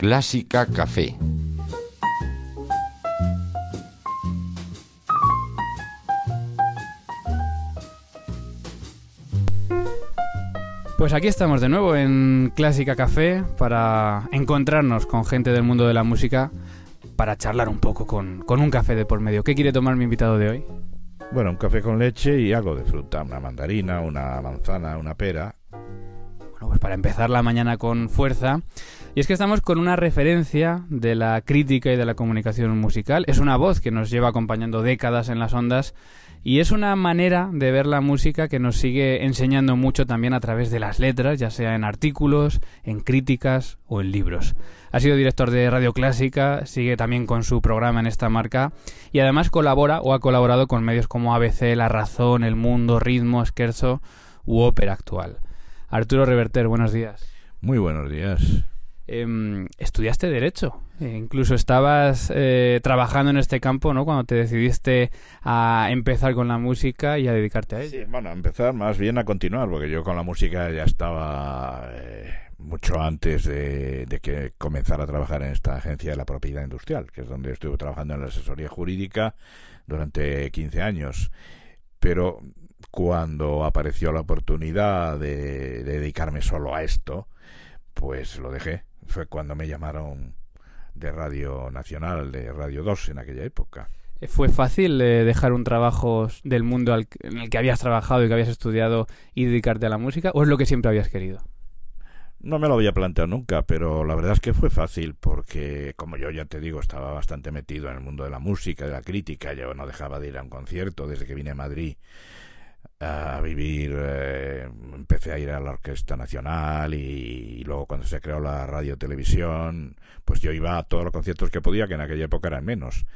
Clásica Café. Pues aquí estamos de nuevo en Clásica Café para encontrarnos con gente del mundo de la música para charlar un poco con, con un café de por medio. ¿Qué quiere tomar mi invitado de hoy? Bueno, un café con leche y algo de fruta, una mandarina, una manzana, una pera. Bueno, pues para empezar la mañana con fuerza. Y es que estamos con una referencia de la crítica y de la comunicación musical. Es una voz que nos lleva acompañando décadas en las ondas y es una manera de ver la música que nos sigue enseñando mucho también a través de las letras, ya sea en artículos, en críticas o en libros. Ha sido director de Radio Clásica, sigue también con su programa en esta marca y además colabora o ha colaborado con medios como ABC, La Razón, El Mundo, Ritmo, Esquerzo u Ópera Actual. Arturo Reverter, buenos días. Muy buenos días. Em, estudiaste Derecho, e incluso estabas eh, trabajando en este campo, ¿no? Cuando te decidiste a empezar con la música y a dedicarte a ello. Sí, bueno, a empezar más bien a continuar, porque yo con la música ya estaba eh, mucho antes de, de, que comenzara a trabajar en esta agencia de la propiedad industrial, que es donde estuve trabajando en la asesoría jurídica durante 15 años. Pero cuando apareció la oportunidad de, de dedicarme solo a esto, pues lo dejé fue cuando me llamaron de Radio Nacional, de Radio 2 en aquella época. ¿Fue fácil eh, dejar un trabajo del mundo al, en el que habías trabajado y que habías estudiado y dedicarte a la música? ¿O es lo que siempre habías querido? No me lo había planteado nunca, pero la verdad es que fue fácil porque, como yo ya te digo, estaba bastante metido en el mundo de la música, de la crítica. Yo no dejaba de ir a un concierto desde que vine a Madrid a vivir, eh, empecé a ir a la Orquesta Nacional y, luego cuando se creó la radio televisión, pues yo iba a todos los conciertos que podía, que en aquella época eran menos.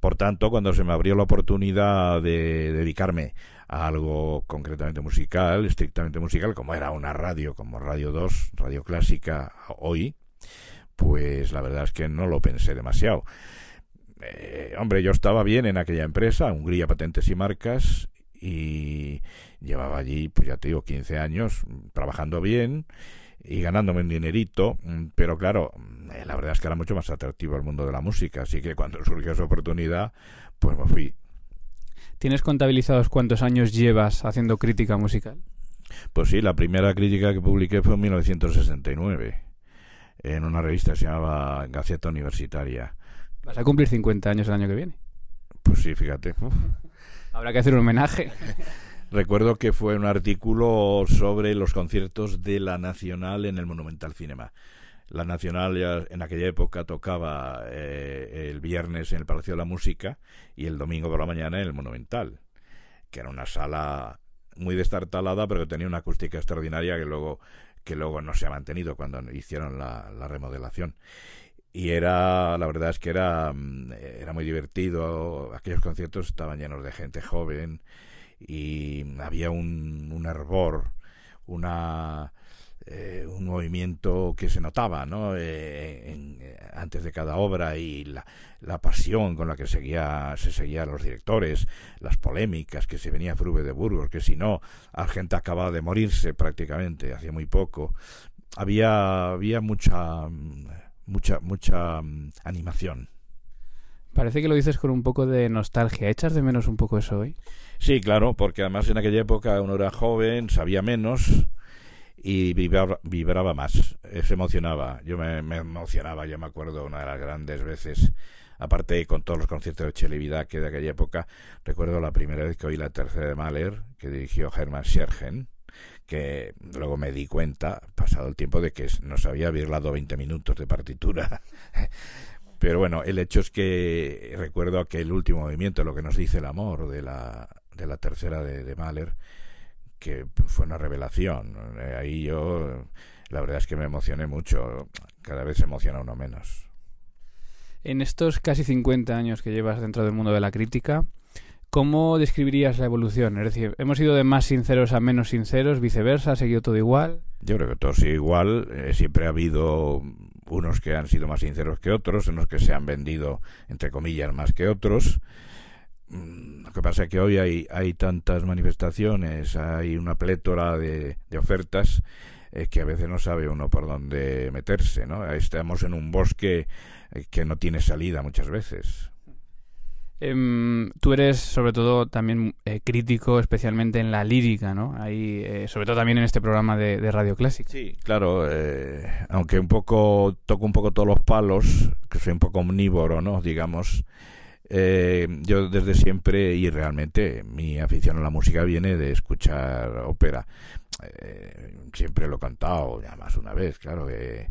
Por tanto, cuando se me abrió la oportunidad de dedicarme a algo concretamente musical, estrictamente musical, como era una radio, como Radio 2, Radio Clásica hoy, pues la verdad es que no lo pensé demasiado. Eh, hombre, yo estaba bien en aquella empresa, Hungría Patentes y Marcas, y llevaba allí, pues ya te digo, 15 años trabajando bien y ganándome un dinerito, pero claro, la verdad es que era mucho más atractivo el mundo de la música, así que cuando surgió esa oportunidad, pues me fui. ¿Tienes contabilizados cuántos años llevas haciendo crítica musical? Pues sí, la primera crítica que publiqué fue en 1969, en una revista que se llamaba Gaceta Universitaria. ¿Vas a cumplir 50 años el año que viene? Pues sí, fíjate. Habrá que hacer un homenaje. Recuerdo que fue un artículo sobre los conciertos de la Nacional en el Monumental Cinema. La Nacional ya en aquella época tocaba eh, el viernes en el Palacio de la Música y el domingo por la mañana en el Monumental, que era una sala muy destartalada, pero que tenía una acústica extraordinaria que luego, que luego no se ha mantenido cuando hicieron la, la remodelación y era la verdad es que era era muy divertido aquellos conciertos estaban llenos de gente joven y había un, un hervor una eh, un movimiento que se notaba ¿no? Eh, en, antes de cada obra y la, la, pasión con la que seguía, se seguían los directores, las polémicas que se venía Frube de Burgos, que si no, Argenta acababa de morirse prácticamente, hacía muy poco. Había, había mucha mucha, mucha um, animación. Parece que lo dices con un poco de nostalgia. ¿Echas de menos un poco eso hoy? Sí, claro, porque además en aquella época uno era joven, sabía menos y vibraba, vibraba más, se emocionaba. Yo me, me, emocionaba, yo me acuerdo una de las grandes veces, aparte con todos los conciertos de Chelevidad que de aquella época, recuerdo la primera vez que oí la tercera de Mahler, que dirigió Hermann Schergen, que luego me di cuenta, pasado el tiempo, de que nos había virlado 20 minutos de partitura. Pero bueno, el hecho es que recuerdo aquel último movimiento, lo que nos dice el amor de la, de la tercera de, de Mahler, que fue una revelación. Ahí yo, la verdad es que me emocioné mucho. Cada vez se emociona uno menos. En estos casi 50 años que llevas dentro del mundo de la crítica, ¿Cómo describirías la evolución? Es decir, ¿hemos ido de más sinceros a menos sinceros? ¿Viceversa? ¿Ha seguido todo igual? Yo creo que todo sigue igual. Eh, siempre ha habido unos que han sido más sinceros que otros, en los que se han vendido, entre comillas, más que otros. Lo que pasa es que hoy hay, tantas manifestaciones, hay una plétora de, de ofertas, eh, que a veces no sabe uno por dónde meterse, ¿no? Estamos en un bosque eh, que no tiene salida muchas veces. Em, tú eres sobre todo también eh, crítico, especialmente en la lírica, ¿no? Ahí, sobre todo también en este programa de, Radio Clásica. Sí, claro, aunque un poco toco un poco todos los palos, que soy un poco omnívoro, ¿no? Digamos, yo desde siempre y realmente mi afición a la música viene de escuchar ópera. Eh, siempre lo he contado, ya más una vez, claro, que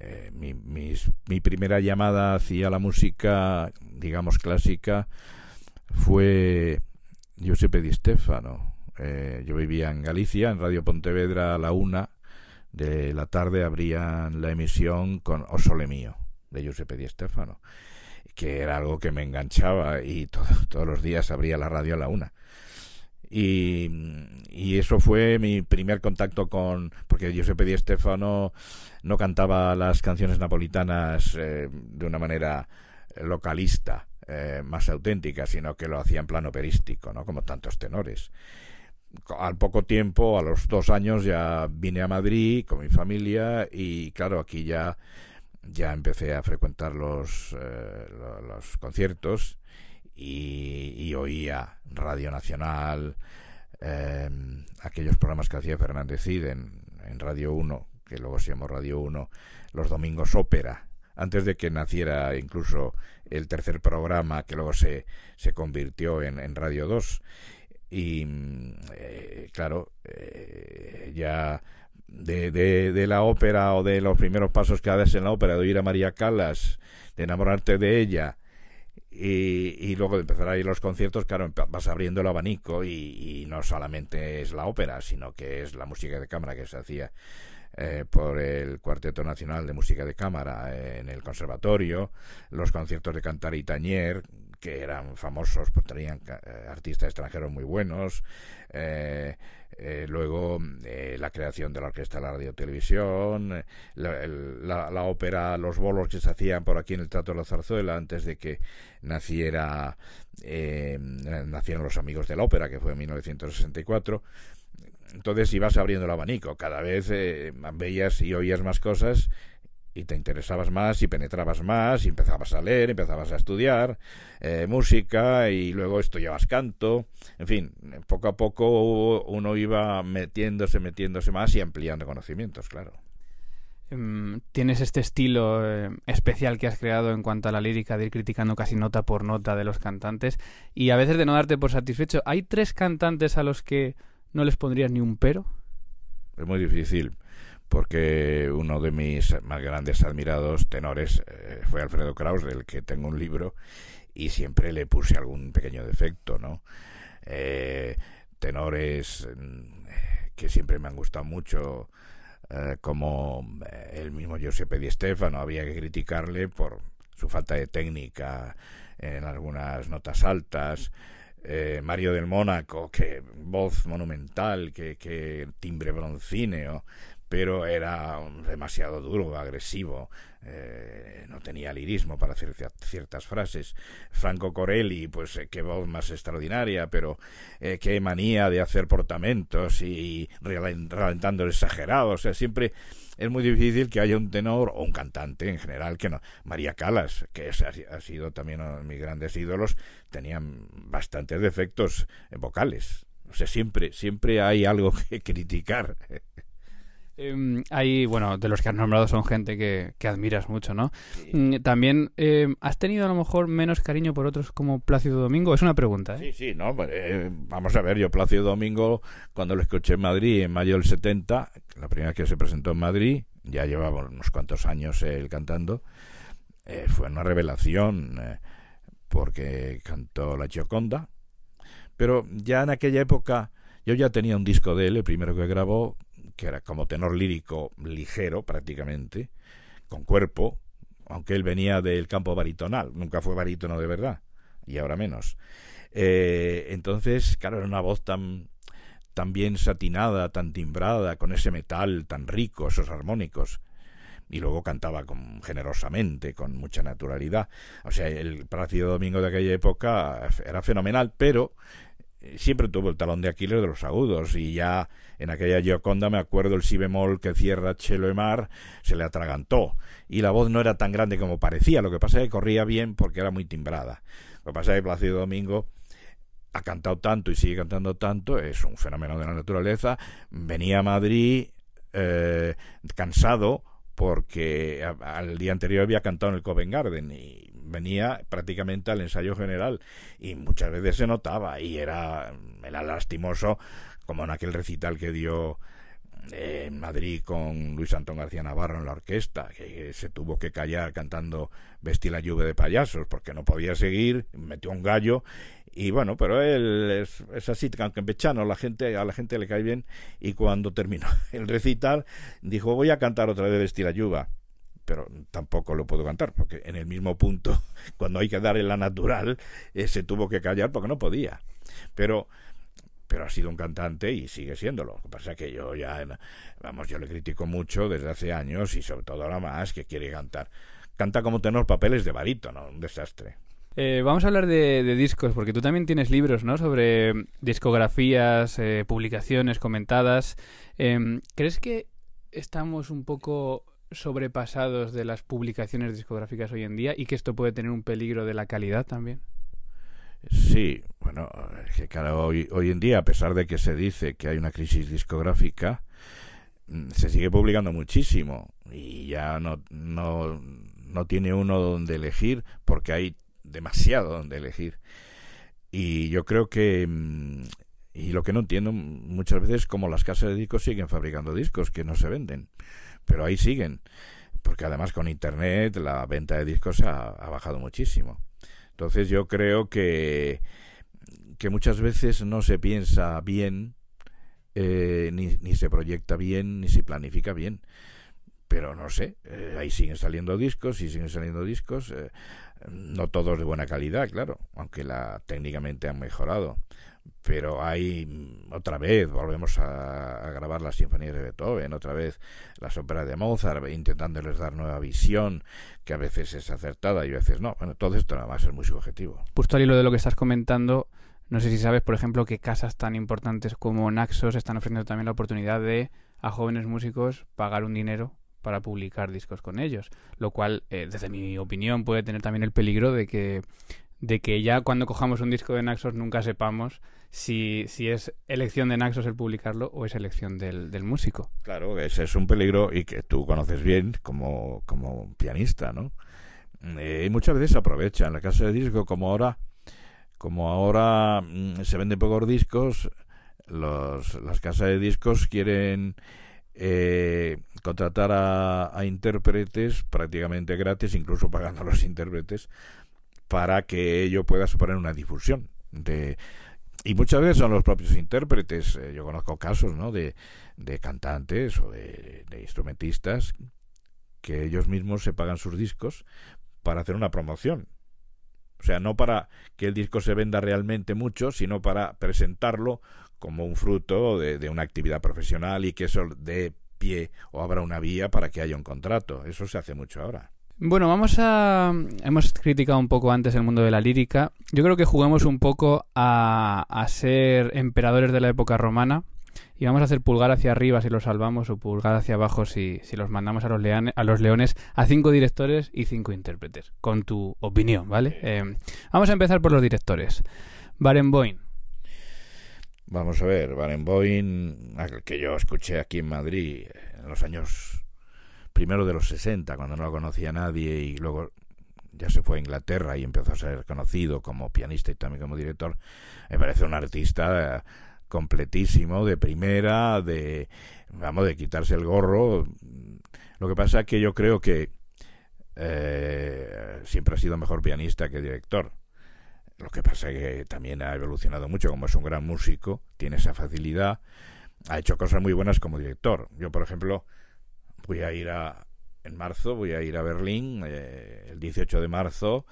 eh, mi, mi primera llamada hacia la música, digamos, clásica, fue Giuseppe Di Stefano. Eh, yo vivía en Galicia, en Radio Pontevedra a la una de la tarde abrían la emisión con O Sole Mío, de Giuseppe Di Stefano, que era algo que me enganchaba y todos los días abría la radio a la una. Y, eso fue mi primer contacto con porque Giuseppe Di Stefano no cantaba las canciones napolitanas eh, de una manera localista eh, más auténtica sino que lo hacía en plano operístico no como tantos tenores. Al poco tiempo a los dos años ya vine a Madrid con mi familia y claro aquí ya ya empecé a frecuentar los, eh, los conciertos y, oía Radio Nacional, em, aquellos programas que hacía Fernández Cid en, Radio 1, que luego se llamó Radio 1, los domingos ópera, antes de que naciera incluso el tercer programa que luego se, se convirtió en, Radio 2. Y eh, claro, eh, ya de, de, de, la ópera o de los primeros pasos que haces en la ópera, de oír a María Callas, de enamorarte de ella, y, luego de empezar a ir los conciertos, claro, vas abriendo el abanico y, no solamente es la ópera, sino que es la música de cámara que se hacía eh, por el Cuarteto Nacional de Música de Cámara en el Conservatorio, los conciertos de Cantar y Tañer, que eran famosos, pues tenían eh, artistas extranjeros muy buenos, eh, eh, luego eh, la creación de la Orquesta de la Radio Televisión, eh, la, ópera, los bolos que se hacían por aquí en el Teatro de la Zarzuela antes de que naciera nacieron los Amigos de la Ópera, que fue en 1964. Entonces ibas abriendo el abanico, cada vez veías y oías más cosas y te interesabas más y penetrabas más y empezabas a leer, empezabas a estudiar eh, música y luego estudiabas canto, en fin, poco a poco uno iba metiéndose, metiéndose más y ampliando conocimientos, claro. Em, tienes este estilo eh, especial que has creado en cuanto a la lírica de ir criticando casi nota por nota de los cantantes y a veces de no darte por satisfecho. ¿Hay tres cantantes a los que no les pondrías ni un pero? Es muy difícil porque uno de mis más grandes admirados tenores eh, fue Alfredo Kraus, del que tengo un libro, y siempre le puse algún pequeño defecto, ¿no? Eh, tenores mm, que siempre me han gustado mucho, eh, como el mismo Giuseppe Di Stefano, había que criticarle por su falta de técnica en algunas notas altas, Mario del Mónaco, que voz monumental, que, que timbre broncíneo, pero era demasiado duro, agresivo, eh, no tenía lirismo para hacer ciertas frases. Franco Corelli, pues eh, qué voz más extraordinaria, pero eh, qué manía de hacer portamentos y, ralentando exagerados. O sea, siempre es muy difícil que haya un tenor o un cantante en general que no. María Calas, que ha sido también uno de mis grandes ídolos, tenían bastantes defectos vocales. O sea, siempre, siempre hay algo que criticar. Eh, hay, bueno, de los que has nombrado son gente que, admiras mucho, ¿no? Mm, también, em, ¿has tenido a lo mejor menos cariño por otros como Plácido Domingo? Es una pregunta, ¿eh? Sí, sí, no, eh, vamos a ver, yo Plácido Domingo, cuando lo escuché en Madrid en mayo del 70, la primera vez que se presentó en Madrid, ya llevaba unos cuantos años él cantando, eh, fue una revelación, eh, porque cantó La Gioconda, pero ya en aquella época yo ya tenía un disco de él, el primero que grabó, que era como tenor lírico ligero prácticamente, con cuerpo, aunque él venía del campo baritonal, nunca fue barítono de verdad, y ahora menos. Eh, entonces, claro, era una voz tan, tan bien satinada, tan timbrada, con ese metal tan rico, esos armónicos. Y luego cantaba con, generosamente, con mucha naturalidad. O sea, el Plácido Domingo de aquella época era fenomenal, pero siempre tuvo el talón de Aquiles de los agudos y ya en aquella Gioconda me acuerdo el si bemol que cierra Chelo Emar se le atragantó y la voz no era tan grande como parecía, lo que pasa es que corría bien porque era muy timbrada. Lo que pasa es que Plácido Domingo ha cantado tanto y sigue cantando tanto, es un fenómeno de la naturaleza, venía a Madrid eh, cansado porque al día anterior había cantado en el Covent Garden y venía prácticamente al ensayo general y muchas veces se notaba y era, era lastimoso como en aquel recital que dio en Madrid con Luis Antón García Navarro en la orquesta, que se tuvo que callar cantando Vestí la lluvia de payasos porque no podía seguir, metió un gallo y bueno, pero él es, es así, campechano, la gente, a la gente le cae bien y cuando terminó el recital dijo voy a cantar otra vez Vestí la lluvia pero tampoco lo puedo cantar, porque en el mismo punto, cuando hay que dar en la natural, eh, se tuvo que callar porque no podía. Pero, pero ha sido un cantante y sigue siéndolo. Lo que pasa es que yo ya, vamos, yo le critico mucho desde hace años y sobre todo ahora más que quiere cantar. Canta como tenor papeles de barítono, un desastre. Eh, vamos a hablar de, discos, porque tú también tienes libros, ¿no? Sobre discografías, eh, publicaciones comentadas. Em, ¿Crees que estamos un poco sobrepasados de las publicaciones discográficas hoy en día y que esto puede tener un peligro de la calidad también? Sí, bueno, que hoy, hoy en día, a pesar de que se dice que hay una crisis discográfica, mm, se sigue publicando muchísimo y ya no, no, no tiene uno donde elegir porque hay demasiado donde elegir. Y yo creo que mm, y lo que no entiendo muchas veces es cómo las casas de discos siguen fabricando discos que no se venden pero ahí siguen, porque además con Internet la venta de discos ha, bajado muchísimo. Entonces yo creo que, que muchas veces no se piensa bien, eh, ni, ni, se proyecta bien, ni se planifica bien. Pero no sé, eh, ahí siguen saliendo discos y siguen saliendo discos, eh, no todos de buena calidad, claro, aunque la técnicamente han mejorado pero hay mm, otra vez volvemos a, grabar las sinfonías de Beethoven, otra vez las óperas de Mozart, intentándoles dar nueva visión, que a veces es acertada y a veces no. Bueno, todo esto nada más es muy subjetivo. Justo al hilo de lo que estás comentando, no sé si sabes, por ejemplo, que casas tan importantes como Naxos están ofreciendo también la oportunidad de a jóvenes músicos pagar un dinero para publicar discos con ellos, lo cual, eh, desde mi opinión, puede tener también el peligro de que de que ya cuando cojamos un disco de Naxos nunca sepamos si, si es elección de Naxos el publicarlo o es elección del, del músico. Claro, ese es un peligro y que tú conoces bien como, como pianista, ¿no? Eh, y muchas veces se aprovecha en la casa de disco como ahora como ahora mm, se venden pocos discos los, las casas de discos quieren eh, contratar a, a, intérpretes prácticamente gratis, incluso pagando a los intérpretes, para que ello pueda suponer una difusión de y muchas veces son los propios intérpretes eh, yo conozco casos no de, de cantantes o de, instrumentistas que ellos mismos se pagan sus discos para hacer una promoción. O sea no para que el disco se venda realmente mucho sino para presentarlo como un fruto de, de una actividad profesional y que eso dé pie o abra una vía para que haya un contrato. Eso se hace mucho ahora bueno, vamos a... Hemos criticado un poco antes el mundo de la lírica. Yo creo que juguemos un poco a, a ser emperadores de la época romana y vamos a hacer pulgar hacia arriba si los salvamos o pulgar hacia abajo si, si los mandamos a los, a los leones a cinco directores y cinco intérpretes, con tu opinión, ¿vale? Eh, vamos a empezar por los directores. Barenboim. Vamos a ver, Barenboim, que yo escuché aquí en Madrid en los años primero de los 60, cuando no lo conocía nadie y luego ya se fue a Inglaterra y empezó a ser conocido como pianista y también como director, me parece un artista completísimo, de primera, de, vamos, de quitarse el gorro. Lo que pasa es que yo creo que eh, siempre ha sido mejor pianista que director. Lo que pasa es que también ha evolucionado mucho, como es un gran músico, tiene esa facilidad, ha hecho cosas muy buenas como director. Yo, por ejemplo, voy a ir a, en marzo, voy a ir a Berlín, eh, el 18 de marzo,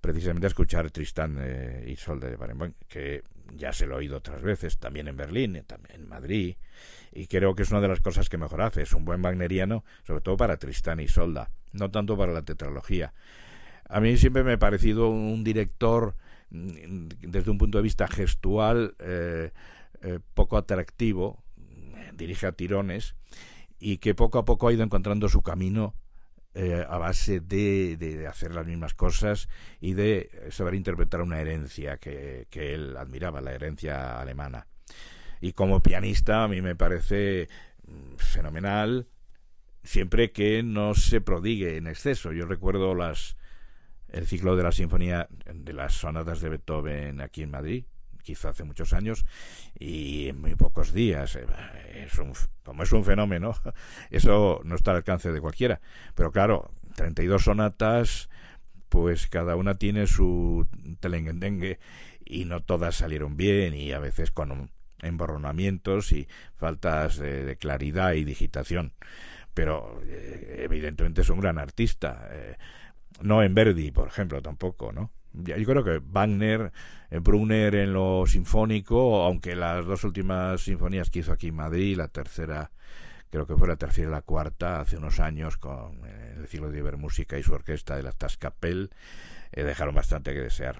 precisamente a escuchar Tristán eh, y Solda de Barenboim, que ya se lo he oído otras veces, también en Berlín, también en Madrid, y creo que es una de las cosas que mejor hace, es un buen wagneriano, sobre todo para Tristán y Solda, no tanto para la tetralogía. A mí siempre me ha parecido un director mm, desde un punto de vista gestual poco atractivo, dirige a tirones y que poco a poco ha ido encontrando su camino eh, a base de, de, hacer las mismas cosas y de saber interpretar una herencia que, que, él admiraba, la herencia alemana. Y como pianista a mí me parece mm, fenomenal siempre que no se prodigue en exceso. Yo recuerdo las el ciclo de la sinfonía de las sonatas de Beethoven aquí en Madrid, quizá hace muchos años, y en muy pocos días. Eh, es un, como es un fenómeno, eso no está al alcance de cualquiera. Pero claro, 32 sonatas, pues cada una tiene su telengendengue y no todas salieron bien y a veces con emborronamientos y faltas de, claridad y digitación. Pero eh, evidentemente es un gran artista. Eh, no en Verdi, por ejemplo, tampoco, ¿no? Yo creo que Wagner, eh, Brunner en lo sinfónico, aunque las dos últimas sinfonías que hizo aquí en Madrid, la tercera, creo que fue la tercera y la cuarta, hace unos años, con eh, el ciclo de Ibermúsica y su orquesta de la Tascapel, eh, dejaron bastante que desear.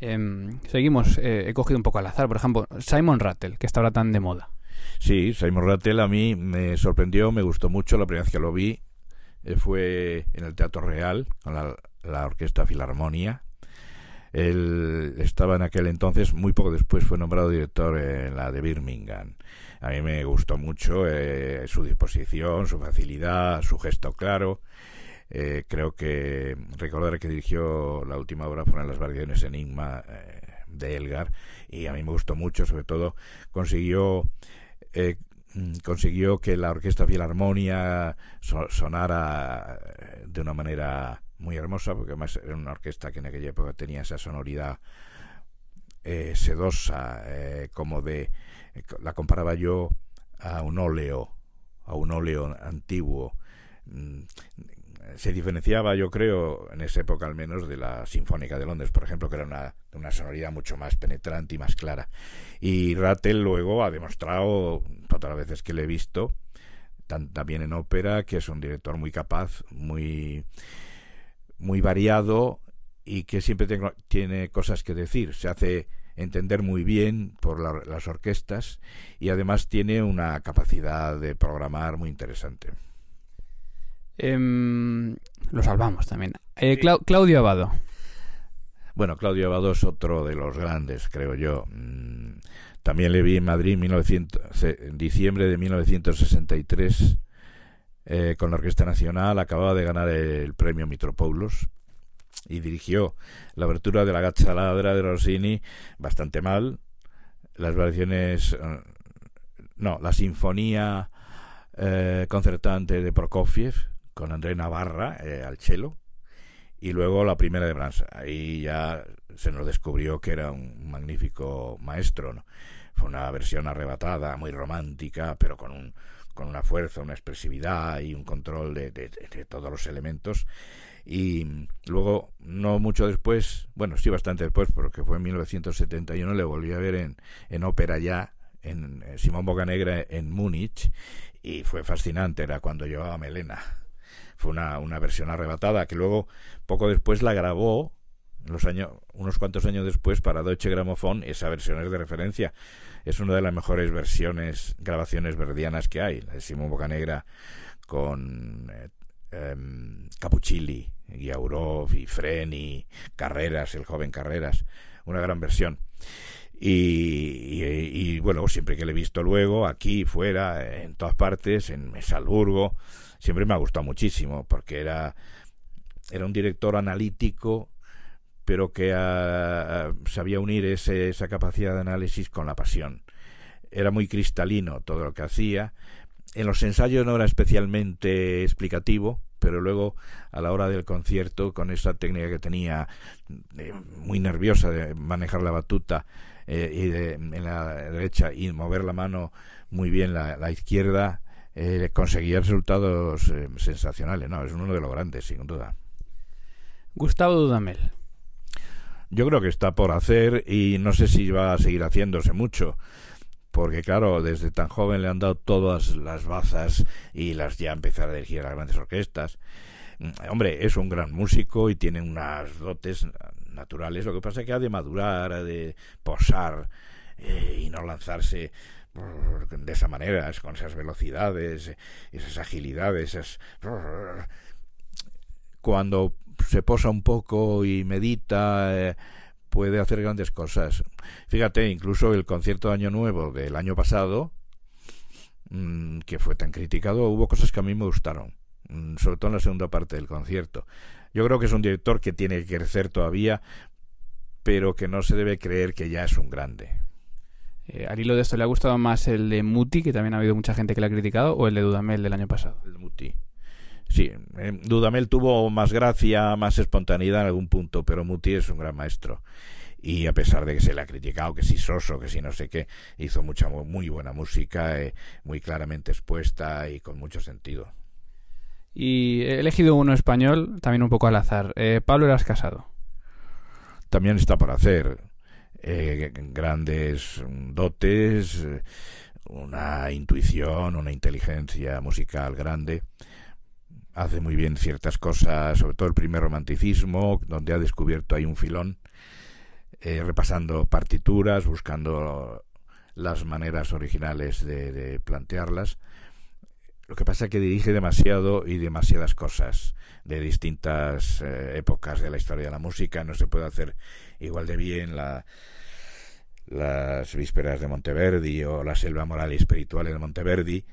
Em, seguimos, he cogido un poco al azar, por ejemplo, Simon Rattle, que está ahora tan de moda. Sí, Simon Rattle a mí me sorprendió, me gustó mucho la primera vez que lo vi, fue en el Teatro Real, con la la Orquesta Filarmonia. Él estaba en aquel entonces, muy poco después fue nombrado director en la de Birmingham. A mí me gustó mucho eh, su disposición, su facilidad, su gesto claro. Eh, creo que recordar que dirigió la última obra fueron las variaciones Enigma eh, de Elgar y a mí me gustó mucho, sobre todo consiguió consiguió que la orquesta filarmonia sonara de una manera muy hermosa, porque además era una orquesta que en aquella época tenía esa sonoridad eh, sedosa, eh, como de, eh, la comparaba yo a un óleo, a un óleo antiguo. Mm, se diferenciaba, yo creo, en esa época al menos, de la Sinfónica de Londres, por ejemplo, que era una, una sonoridad mucho más penetrante y más clara. Y Rattel luego ha demostrado, todas las veces que le he visto, también en ópera, que es un director muy capaz, muy muy variado y que siempre tiene cosas que decir. Se hace entender muy bien por las orquestas y además tiene una capacidad de programar muy interesante. Em, lo salvamos también. Eh, Claudio Abado. Bueno, Claudio Abado es otro de los grandes, creo yo. Mm, también le vi en Madrid en diciembre de 1963 eh, con la Orquesta Nacional, acababa de ganar el premio Mitropoulos y dirigió la abertura de la Gazza Ladra de Rossini bastante mal. Las variaciones. Eh, no, la sinfonía eh, concertante de Prokofiev con André Navarra al cello y luego la primera de Brahms. Ahí ya se nos descubrió que era un magnífico maestro. Fue una versión arrebatada, muy romántica, pero con un, con una fuerza, una expresividad y un control de, de, todos los elementos. Y luego, no mucho después, bueno, sí bastante después, porque fue en 1971, le volví a ver en, en ópera ya, en, Simón Bocanegra en Múnich, y fue fascinante, era cuando llevaba melena. Fue una, una versión arrebatada que luego, poco después, la grabó los años, unos cuantos años después para Deutsche Grammophon, esa versión es de referencia. Es una de las mejores versiones, grabaciones verdianas que hay, la de Simón Bocanegra con eh, em, Capuchilli, Giaurov y Freni, Carreras, el joven Carreras, una gran versión. Y, y, bueno, siempre que le he visto luego, aquí, fuera, en todas partes, en Salzburgo, siempre me ha gustado muchísimo, porque era, era un director analítico pero que ah, sabía unir ese, esa capacidad de análisis con la pasión. Era muy cristalino todo lo que hacía. En los ensayos no era especialmente explicativo, pero luego a la hora del concierto, con esa técnica que tenía eh, muy nerviosa de manejar la batuta eh, y de, en la derecha y mover la mano muy bien la, la izquierda, eh, conseguía resultados sensacionales. No, es uno de los grandes, sin duda. Gustavo Dudamel. Yo creo que está por hacer y no sé si va a seguir haciéndose mucho. Porque claro, desde tan joven le han dado todas las bazas y las ya empezar a dirigir a las grandes orquestas. Mm, hombre, es un gran músico y tiene unas dotes naturales. Lo que pasa es que ha de madurar, ha de posar eh, y no lanzarse de esa manera, con esas velocidades, esas agilidades, esas... Cuando se posa un poco y medita, eh, puede hacer grandes cosas. Fíjate, incluso el concierto de Año Nuevo del año pasado, mm, que fue tan criticado, hubo cosas que a mí me gustaron, mm, sobre todo en la segunda parte del concierto. Yo creo que es un director que tiene que crecer todavía, pero que no se debe creer que ya es un grande. Eh, al hilo de esto, ¿le ha gustado más el de Muti, que también ha habido mucha gente que le ha criticado, o el de Dudamel del año pasado? El de Muti. Sí, eh, Dudamel tuvo más gracia, más espontaneidad en algún punto, pero Muti es un gran maestro. Y a pesar de que se le ha criticado, que si soso, que si no sé qué, hizo mucha muy buena música, eh, muy claramente expuesta y con mucho sentido. Y he elegido uno español, también un poco al azar. Eh, Pablo Eras Casado. También está por hacer eh, grandes dotes, una intuición, una inteligencia musical grande. Hace muy bien ciertas cosas, sobre todo el primer romanticismo, donde ha descubierto ahí un filón, eh, repasando partituras, buscando las maneras originales de plantearlas lo que pasa es que dirige demasiado y demasiadas cosas de distintas eh, épocas de la historia de la música. No se puede hacer igual de bien la, las vísperas de Monteverdi o la selva moral y espiritual de Monteverdi,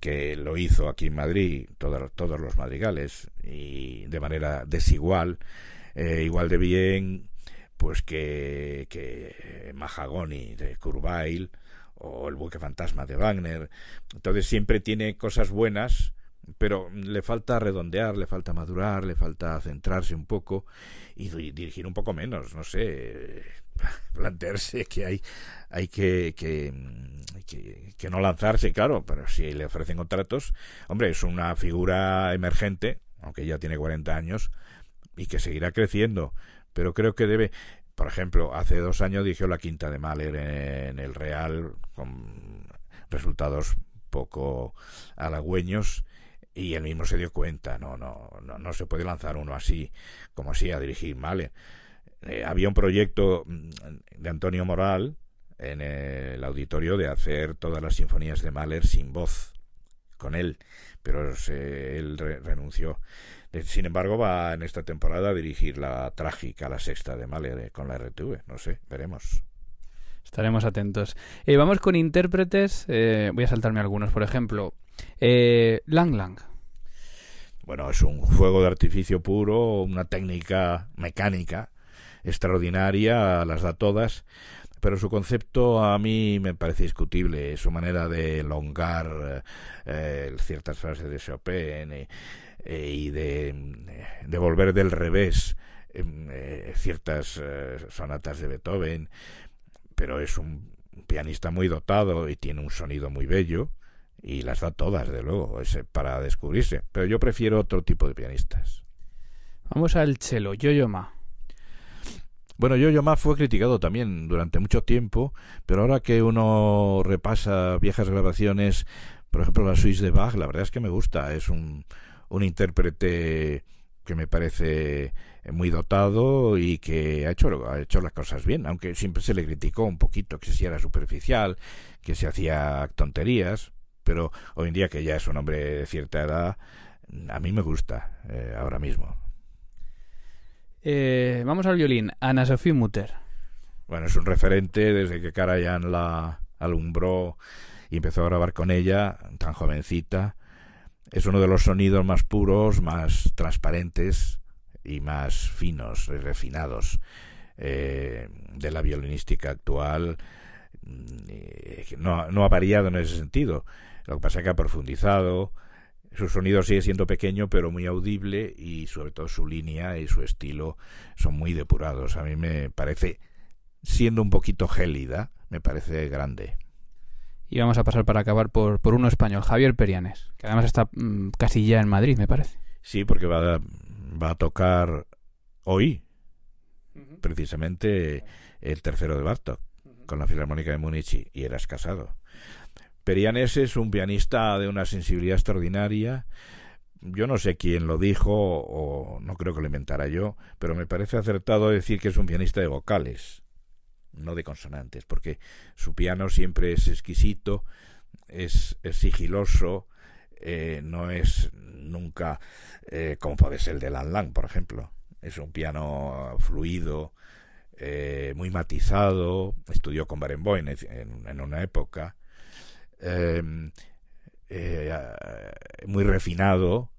que lo hizo aquí en Madrid, todos, todos los madrigales, y de manera desigual, eh, igual de bien pues que, que Mahagoni de Curvail o El buque fantasma de Wagner. Entonces siempre tiene cosas buenas, pero le falta redondear, le falta madurar, le falta centrarse un poco y dirigir un poco menos, no sé, plantearse que hay, hay que, que, que, no lanzarse, claro, pero si le ofrecen contratos, hombre, es una figura emergente, aunque ya tiene 40 años, y que seguirá creciendo, pero creo que debe, por ejemplo, hace dos años dirigió la quinta de Mahler en el Real con resultados poco halagüeños y él mismo se dio cuenta, no, no, no, no se puede lanzar uno así como así a dirigir Mahler. Eh, había un proyecto mm, de Antonio Moral en el auditorio de hacer todas las sinfonías de Mahler sin voz con él, pero él renunció. Eh, sin embargo, va en esta temporada a dirigir la trágica, la sexta de Mahler eh, con la RTV. No sé, veremos. Estaremos atentos. Eh, vamos con intérpretes. voy a saltarme algunos. Por ejemplo, Lang Lang. Bueno, es un juego de artificio puro, una técnica mecánica extraordinaria, las da todas, pero su concepto a mí me parece discutible, su manera de elongar ciertas frases de Chopin. Eh, y de, de, volver del revés em, eh, ciertas eh, sonatas de Beethoven, pero es un pianista muy dotado y tiene un sonido muy bello y las da todas, de luego, es para descubrirse. Pero yo prefiero otro tipo de pianistas. Vamos al cello, Yo-Yo Ma. Bueno, Yo-Yo Ma fue criticado también durante mucho tiempo, pero ahora que uno repasa viejas grabaciones, por ejemplo la Suisse de Bach, la verdad es que me gusta, es un, un intérprete que me parece muy dotado y que ha hecho, ha hecho las cosas bien, aunque siempre se le criticó un poquito que si era superficial, que se hacía tonterías, pero hoy en día que ya es un hombre de cierta edad, a mí me gusta eh, ahora mismo. Eh, vamos al violín, Ana Sofía Mutter. Bueno, es un referente desde que Karajan la alumbró y empezó a grabar con ella, tan jovencita es uno de los sonidos más puros, más transparentes y más finos y refinados eh, de la violinística actual. Mm, no, no ha variado en ese sentido. Lo que pasa es que ha profundizado. Su sonido sigue siendo pequeño, pero muy audible y sobre todo su línea y su estilo son muy depurados. A mí me parece, siendo un poquito gélida, me parece grande. Y vamos a pasar para acabar por, por uno español, Javier Perianes, que además está mm, casi ya en Madrid, me parece. Sí, porque va a, va a tocar hoy, precisamente, el tercero de Bartok, con la Filarmónica de Múnich y eras casado. Perianes es un pianista de una sensibilidad extraordinaria, yo no sé quién lo dijo o no creo que lo inventara yo, pero me parece acertado decir que es un pianista de vocales, no de consonantes, porque su piano siempre es exquisito, es, sigiloso, eh, no es nunca eh, como puede ser el de Lan Lang, por ejemplo. Es un piano fluido, eh, muy matizado, estudió con Barenboim en, en una época, em, muy refinado,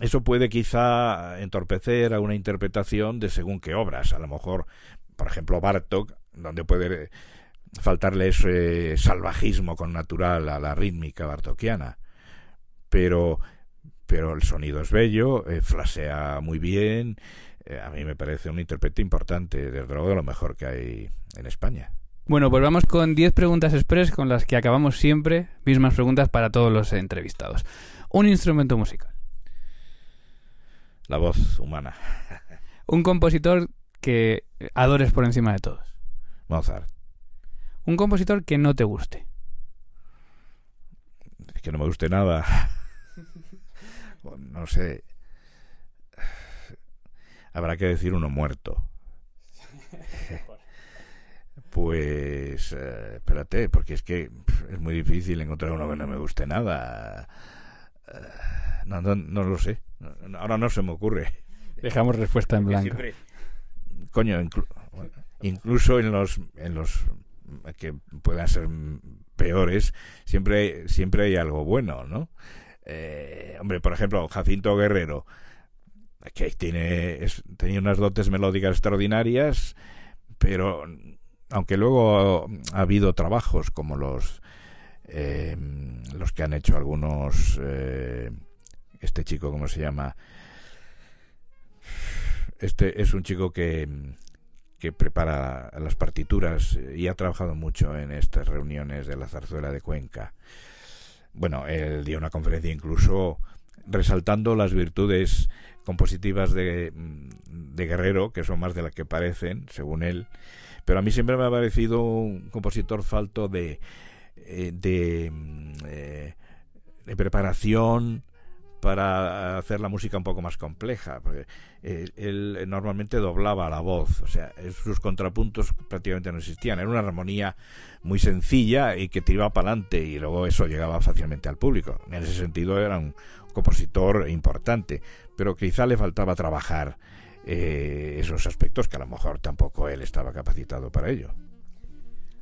eso puede quizá entorpecer a una interpretación de según qué obras. A lo mejor, por ejemplo, Bartok, donde puede faltarle ese salvajismo con natural a la rítmica bartokiana. Pero, pero el sonido es bello, eh, flasea muy bien. Eh, a mí me parece un intérprete importante, desde luego de lo mejor que hay en España. Bueno, pues vamos con 10 preguntas express con las que acabamos siempre, mismas preguntas para todos los entrevistados. Un instrumento musical. La voz humana. Un compositor que adores por encima de todos. Mozart. Un compositor que no te guste. Que no me guste nada. no sé. Habrá que decir uno muerto. Pues eh, espérate, porque es que es muy difícil encontrar uno que no me guste nada. Eh, no, no, lo sé. Ahora no se me ocurre. Dejamos respuesta en blanco. coño, incluso en los, en los que puedan ser peores, siempre, siempre hay algo bueno, ¿no? Eh, hombre, por ejemplo, Jacinto Guerrero, que tiene, tenía unas dotes melódicas extraordinarias, pero aunque luego ha habido trabajos como los eh, los que han hecho algunos eh, este chico, ¿cómo se llama? Este es un chico que, que prepara las partituras y ha trabajado mucho en estas reuniones de la zarzuela de Cuenca. Bueno, él dio una conferencia incluso resaltando las virtudes compositivas de, de Guerrero, que son más de las que parecen, según él. Pero a mí siempre me ha parecido un compositor falto de, eh, de, eh, de preparación, para hacer la música un poco más compleja. Eh, él, normalmente doblaba la voz, o sea, sus contrapuntos prácticamente no existían. Era una armonía muy sencilla y que te iba para adelante y luego eso llegaba fácilmente al público. En ese sentido era un compositor importante, pero quizá le faltaba trabajar eh, esos aspectos que a lo mejor tampoco él estaba capacitado para ello.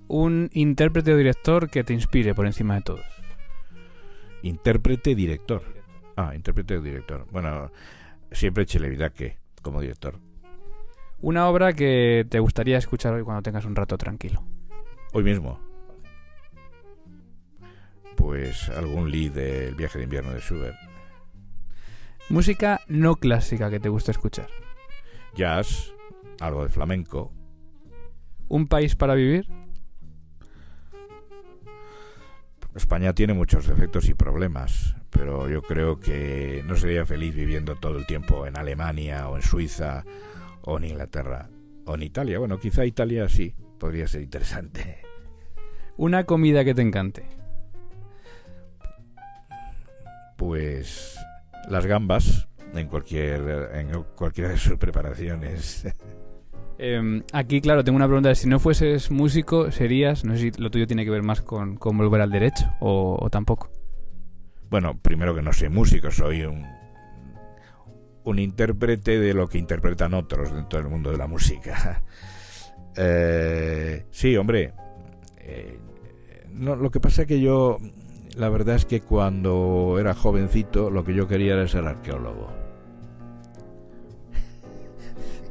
Un intérprete o director que te inspire por encima de todos. Intérprete director. Ah, intérprete o director. Bueno, siempre que como director. Una obra que te gustaría escuchar hoy cuando tengas un rato tranquilo. Hoy mismo. Pues algún lead del viaje de invierno de Schubert. Música no clásica que te gusta escuchar. Jazz, algo de flamenco. ¿Un país para vivir? España tiene muchos defectos y problemas, pero yo creo que no sería feliz viviendo todo el tiempo en Alemania o en Suiza o en Inglaterra o en Italia. Bueno, quizá Italia sí, podría ser interesante. Una comida que te encante. Pues las gambas en cualquier en cualquiera de sus preparaciones. Em, aquí, claro, tengo una pregunta. Si no fueses músico, serías. No sé si lo tuyo tiene que ver más con, volver al derecho o, tampoco. Bueno, primero que no soy músico, soy un, un intérprete de lo que interpretan otros dentro del mundo de la música. Eh, sí, hombre. Eh, no, lo que pasa es que yo, la verdad es que cuando era jovencito, lo que yo quería era ser arqueólogo.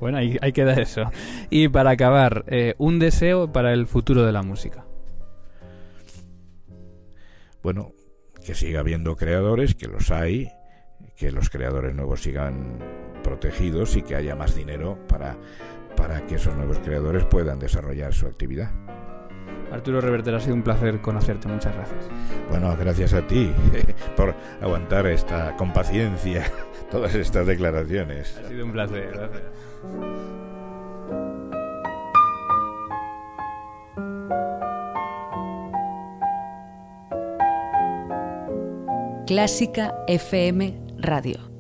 Bueno, ahí, ahí queda eso. Y para acabar, eh, un deseo para el futuro de la música. Bueno, que siga habiendo creadores, que los hay, que los creadores nuevos sigan protegidos y que haya más dinero para, para que esos nuevos creadores puedan desarrollar su actividad. Arturo Reverter, ha sido un placer conocerte. Muchas gracias. Bueno, gracias a ti por aguantar esta con paciencia todas estas declaraciones. Ha sido un placer. Gracias. Clásica FM Radio.